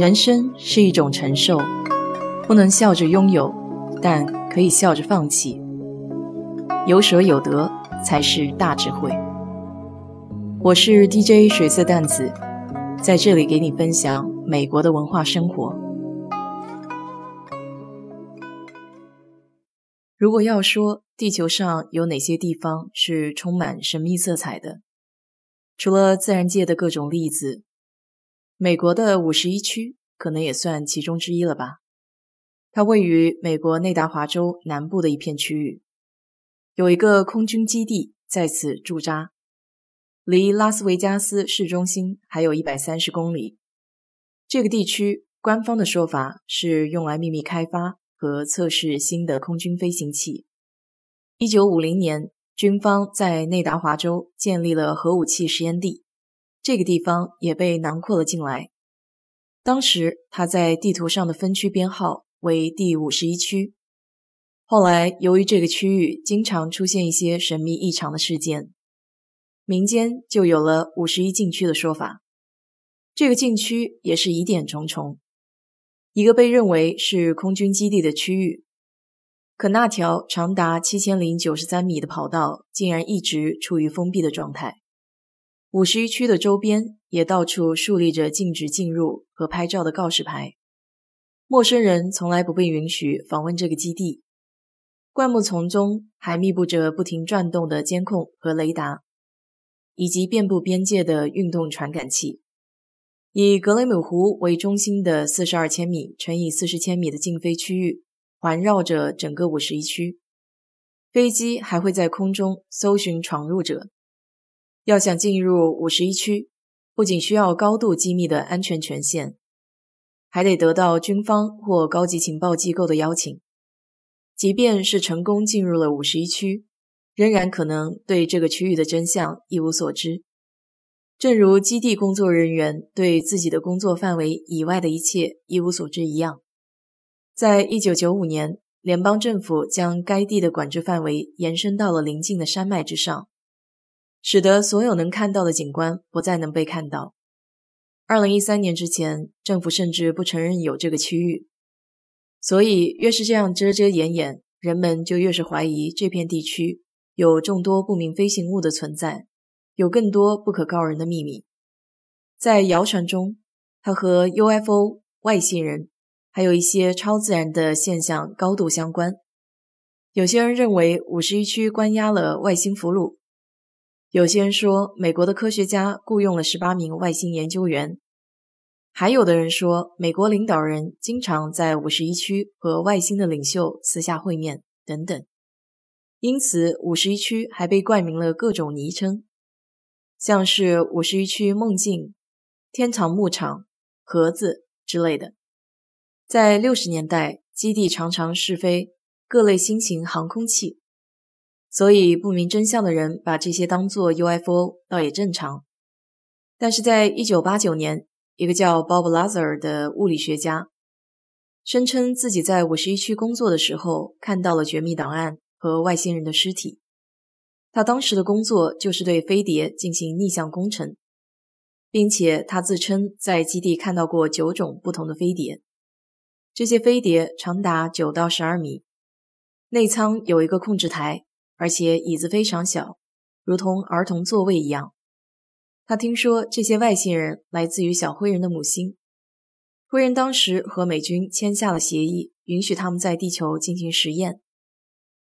人生是一种承受，不能笑着拥有，但可以笑着放弃。有舍有得才是大智慧。我是 DJ 水色淡子，在这里给你分享美国的文化生活。如果要说地球上有哪些地方是充满神秘色彩的，除了自然界的各种例子。美国的五十一区可能也算其中之一了吧。它位于美国内达华州南部的一片区域，有一个空军基地在此驻扎，离拉斯维加斯市中心还有一百三十公里。这个地区官方的说法是用来秘密开发和测试新的空军飞行器。一九五零年，军方在内达华州建立了核武器实验地。这个地方也被囊括了进来。当时它在地图上的分区编号为第五十一区。后来由于这个区域经常出现一些神秘异常的事件，民间就有了“五十一禁区”的说法。这个禁区也是疑点重重。一个被认为是空军基地的区域，可那条长达七千零九十三米的跑道竟然一直处于封闭的状态。五十一区的周边也到处竖立着禁止进入和拍照的告示牌，陌生人从来不被允许访问这个基地。灌木丛中还密布着不停转动的监控和雷达，以及遍布边界的运动传感器。以格雷姆湖为中心的四十二千米乘以四十千米的禁飞区域环绕着整个五十一区，飞机还会在空中搜寻闯入者。要想进入五十一区，不仅需要高度机密的安全权限，还得得到军方或高级情报机构的邀请。即便是成功进入了五十一区，仍然可能对这个区域的真相一无所知。正如基地工作人员对自己的工作范围以外的一切一无所知一样。在一九九五年，联邦政府将该地的管制范围延伸到了邻近的山脉之上。使得所有能看到的景观不再能被看到。二零一三年之前，政府甚至不承认有这个区域。所以，越是这样遮遮掩掩，人们就越是怀疑这片地区有众多不明飞行物的存在，有更多不可告人的秘密。在谣传中，它和 UFO、外星人，还有一些超自然的现象高度相关。有些人认为，五十一区关押了外星俘虏。有些人说，美国的科学家雇佣了十八名外星研究员；还有的人说，美国领导人经常在五十一区和外星的领袖私下会面等等。因此，五十一区还被冠名了各种昵称，像是五十一区梦境、天堂牧场、盒子之类的。在六十年代，基地常常试飞各类新型航空器。所以，不明真相的人把这些当作 UFO，倒也正常。但是在1989年，一个叫 Bob Lazar 的物理学家声称自己在51区工作的时候看到了绝密档案和外星人的尸体。他当时的工作就是对飞碟进行逆向工程，并且他自称在基地看到过九种不同的飞碟。这些飞碟长达9到12米，内舱有一个控制台。而且椅子非常小，如同儿童座位一样。他听说这些外星人来自于小灰人的母星，灰人当时和美军签下了协议，允许他们在地球进行实验。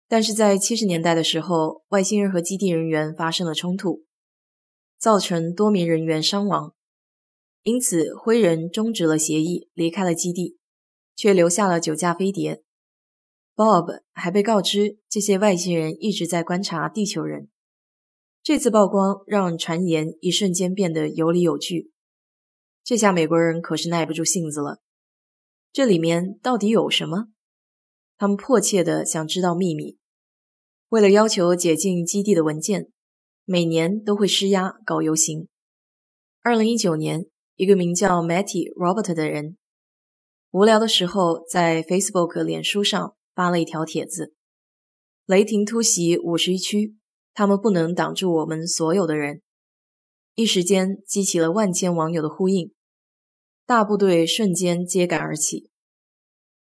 但是在七十年代的时候，外星人和基地人员发生了冲突，造成多名人员伤亡，因此灰人终止了协议，离开了基地，却留下了九架飞碟。Bob 还被告知，这些外星人一直在观察地球人。这次曝光让传言一瞬间变得有理有据。这下美国人可是耐不住性子了。这里面到底有什么？他们迫切地想知道秘密。为了要求解禁基地的文件，每年都会施压搞游行。二零一九年，一个名叫 Matty Robert 的人，无聊的时候在 Facebook 脸书上。发了一条帖子：“雷霆突袭五十一区，他们不能挡住我们所有的人。”一时间激起了万千网友的呼应。大部队瞬间揭竿而起。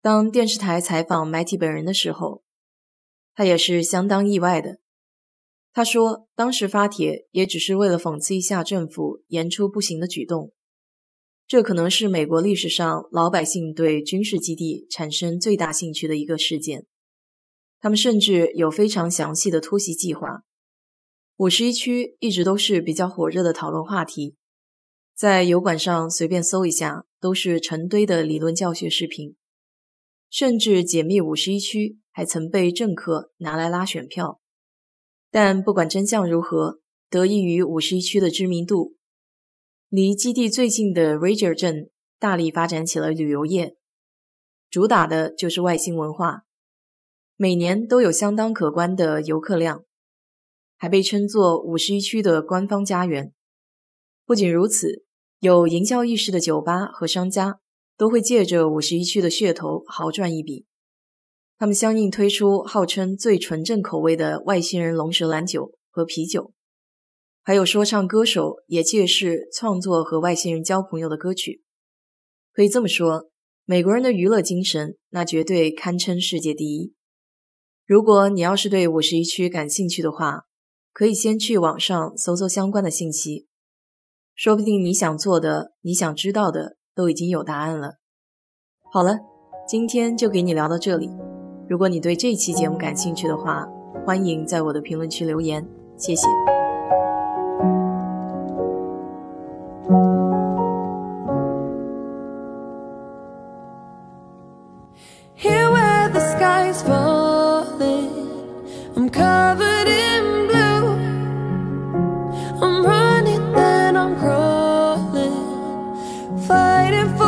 当电视台采访买体本人的时候，他也是相当意外的。他说，当时发帖也只是为了讽刺一下政府言出不行的举动。这可能是美国历史上老百姓对军事基地产生最大兴趣的一个事件。他们甚至有非常详细的突袭计划。五十一区一直都是比较火热的讨论话题，在油管上随便搜一下，都是成堆的理论教学视频。甚至解密五十一区还曾被政客拿来拉选票。但不管真相如何，得益于五十一区的知名度。离基地最近的 Rager 镇大力发展起了旅游业，主打的就是外星文化，每年都有相当可观的游客量，还被称作五十一区的官方家园。不仅如此，有营销意识的酒吧和商家都会借着五十一区的噱头豪赚一笔，他们相应推出号称最纯正口味的外星人龙舌兰酒和啤酒。还有说唱歌手也借势创作和外星人交朋友的歌曲，可以这么说，美国人的娱乐精神那绝对堪称世界第一。如果你要是对五十一区感兴趣的话，可以先去网上搜搜相关的信息，说不定你想做的、你想知道的都已经有答案了。好了，今天就给你聊到这里。如果你对这期节目感兴趣的话，欢迎在我的评论区留言，谢谢。Here where the sky's falling I'm covered in blue. I'm running then I'm crawling Fighting for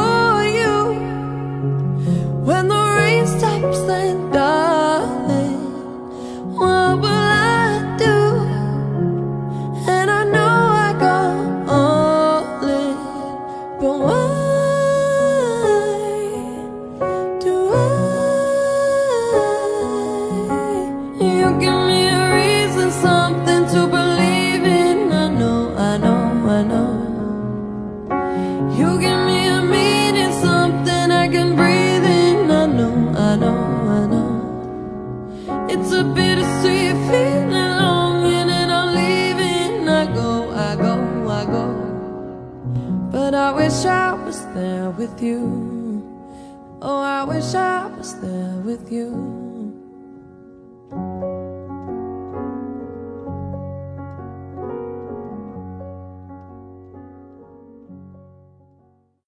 It's a bittersweet feeling longing and I'm leaving. I go, I go, I go. But I wish I was there with you. Oh, I wish I was there with you.